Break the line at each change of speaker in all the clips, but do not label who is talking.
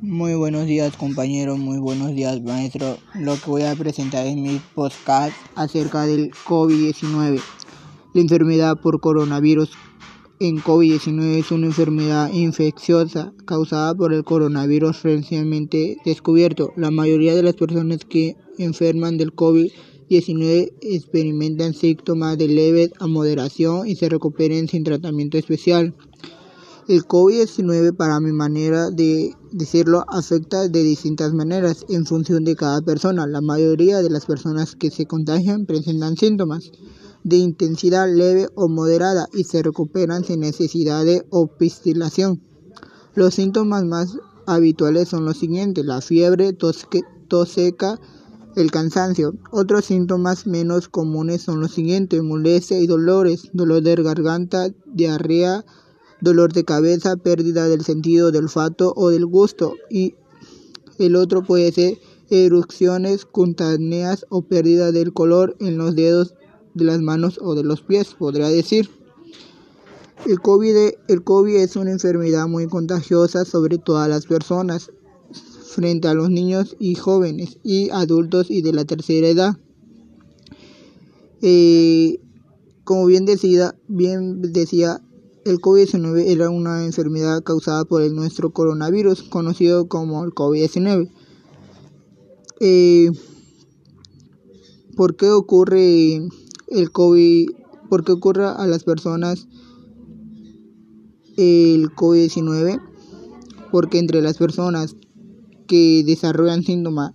Muy buenos días compañeros, muy buenos días maestro. Lo que voy a presentar es mi podcast acerca del COVID-19. La enfermedad por coronavirus en COVID-19 es una enfermedad infecciosa causada por el coronavirus recientemente descubierto. La mayoría de las personas que enferman del COVID-19 experimentan síntomas de leve a moderación y se recuperan sin tratamiento especial. El COVID-19, para mi manera de decirlo, afecta de distintas maneras en función de cada persona. La mayoría de las personas que se contagian presentan síntomas de intensidad leve o moderada y se recuperan sin necesidad de hospitalización. Los síntomas más habituales son los siguientes, la fiebre, tos, tos seca, el cansancio. Otros síntomas menos comunes son los siguientes, molestia y dolores, dolor de garganta, diarrea, dolor de cabeza, pérdida del sentido del olfato o del gusto y el otro puede ser erupciones cutáneas o pérdida del color en los dedos de las manos o de los pies, podría decir. El COVID, el COVID es una enfermedad muy contagiosa sobre todas las personas, frente a los niños y jóvenes y adultos y de la tercera edad. Eh, como bien decía, bien decía el COVID-19 era una enfermedad causada por el nuestro coronavirus, conocido como el COVID-19. Eh, ¿Por qué ocurre el COVID? ¿Por qué ocurre a las personas el COVID-19? Porque entre las personas que desarrollan síntomas,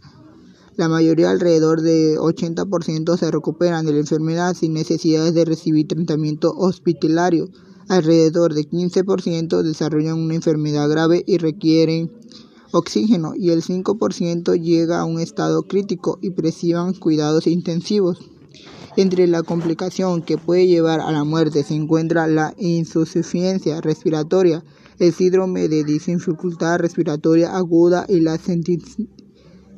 la mayoría, alrededor de 80%, se recuperan de la enfermedad sin necesidad de recibir tratamiento hospitalario. Alrededor de 15% desarrollan una enfermedad grave y requieren oxígeno y el 5% llega a un estado crítico y precisan cuidados intensivos. Entre la complicación que puede llevar a la muerte se encuentra la insuficiencia respiratoria, el síndrome de dificultad respiratoria aguda y la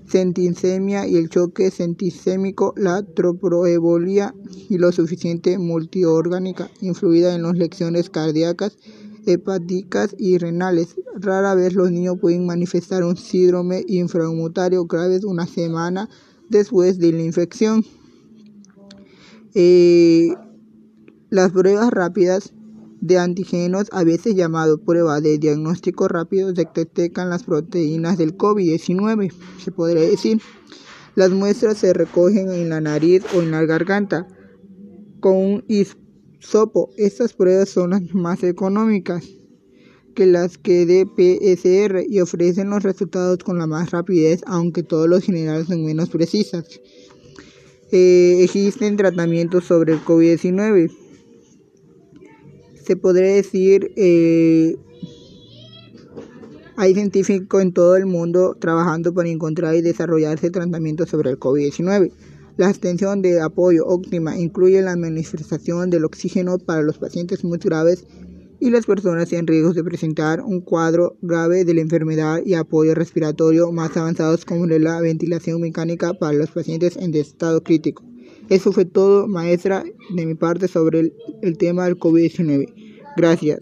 Centisemia y el choque centisémico, la tropoembolia y lo suficiente multiorgánica, influida en las lecciones cardíacas, hepáticas y renales. Rara vez los niños pueden manifestar un síndrome inframunitario grave una semana después de la infección. Eh, las pruebas rápidas de antígenos, a veces llamado prueba de diagnóstico rápido, detectan las proteínas del COVID-19, se podría decir. Las muestras se recogen en la nariz o en la garganta con un hisopo. Estas pruebas son las más económicas que las que de PSR y ofrecen los resultados con la más rapidez, aunque todos los generales son menos precisas. Eh, existen tratamientos sobre el COVID-19 se podría decir, eh, hay científicos en todo el mundo trabajando para encontrar y desarrollarse tratamientos sobre el COVID-19. La extensión de apoyo óptima incluye la administración del oxígeno para los pacientes muy graves y las personas en riesgo de presentar un cuadro grave de la enfermedad y apoyo respiratorio más avanzados como la ventilación mecánica para los pacientes en estado crítico. Eso fue todo, maestra, de mi parte sobre el, tema del COVID-19. Gracias.